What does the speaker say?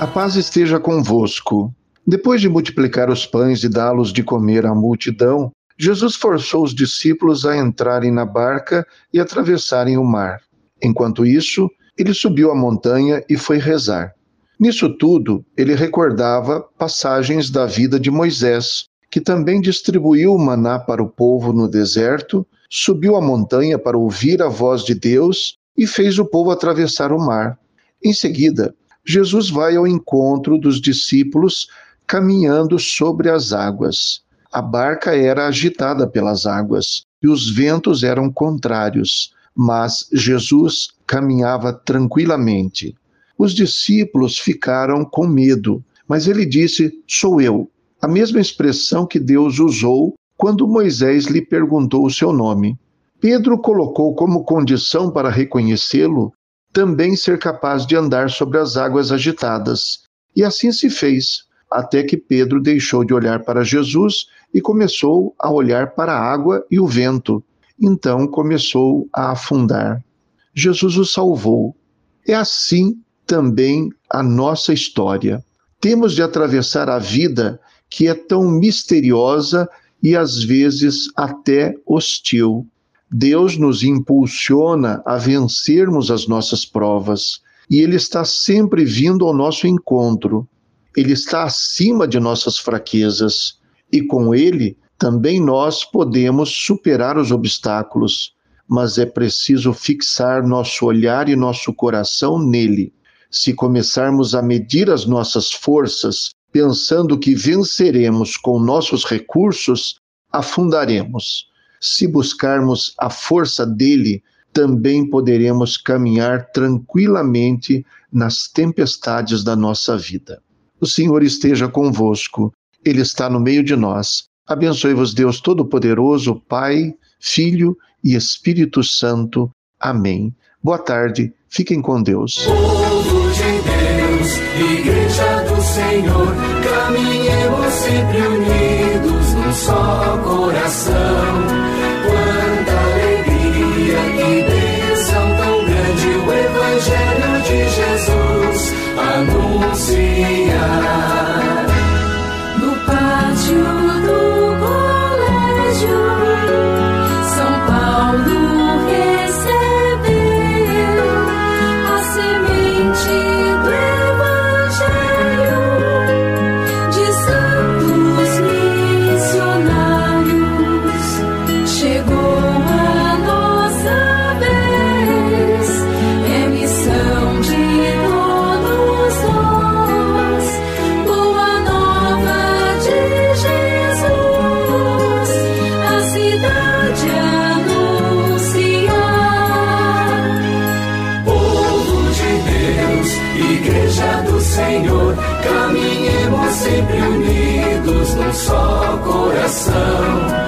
A paz esteja convosco. Depois de multiplicar os pães e dá-los de comer à multidão, Jesus forçou os discípulos a entrarem na barca e atravessarem o mar. Enquanto isso, ele subiu a montanha e foi rezar. Nisso tudo, ele recordava passagens da vida de Moisés, que também distribuiu o maná para o povo no deserto, subiu a montanha para ouvir a voz de Deus e fez o povo atravessar o mar. Em seguida, Jesus vai ao encontro dos discípulos caminhando sobre as águas. A barca era agitada pelas águas e os ventos eram contrários, mas Jesus caminhava tranquilamente. Os discípulos ficaram com medo, mas ele disse: Sou eu. A mesma expressão que Deus usou quando Moisés lhe perguntou o seu nome. Pedro colocou como condição para reconhecê-lo também ser capaz de andar sobre as águas agitadas. E assim se fez, até que Pedro deixou de olhar para Jesus e começou a olhar para a água e o vento. Então começou a afundar. Jesus o salvou. É assim também a nossa história. Temos de atravessar a vida que é tão misteriosa e às vezes até hostil. Deus nos impulsiona a vencermos as nossas provas e Ele está sempre vindo ao nosso encontro. Ele está acima de nossas fraquezas e com Ele também nós podemos superar os obstáculos, mas é preciso fixar nosso olhar e nosso coração nele. Se começarmos a medir as nossas forças, pensando que venceremos com nossos recursos, afundaremos. Se buscarmos a força dele, também poderemos caminhar tranquilamente nas tempestades da nossa vida. O Senhor esteja convosco, Ele está no meio de nós. Abençoe-vos, Deus Todo-Poderoso, Pai, Filho e Espírito Santo. Amém. Boa tarde, fiquem com Deus. Povo de Deus, Igreja do Senhor, caminhemos sempre unidos num só coração. Senhor, caminhemos sempre unidos num só coração.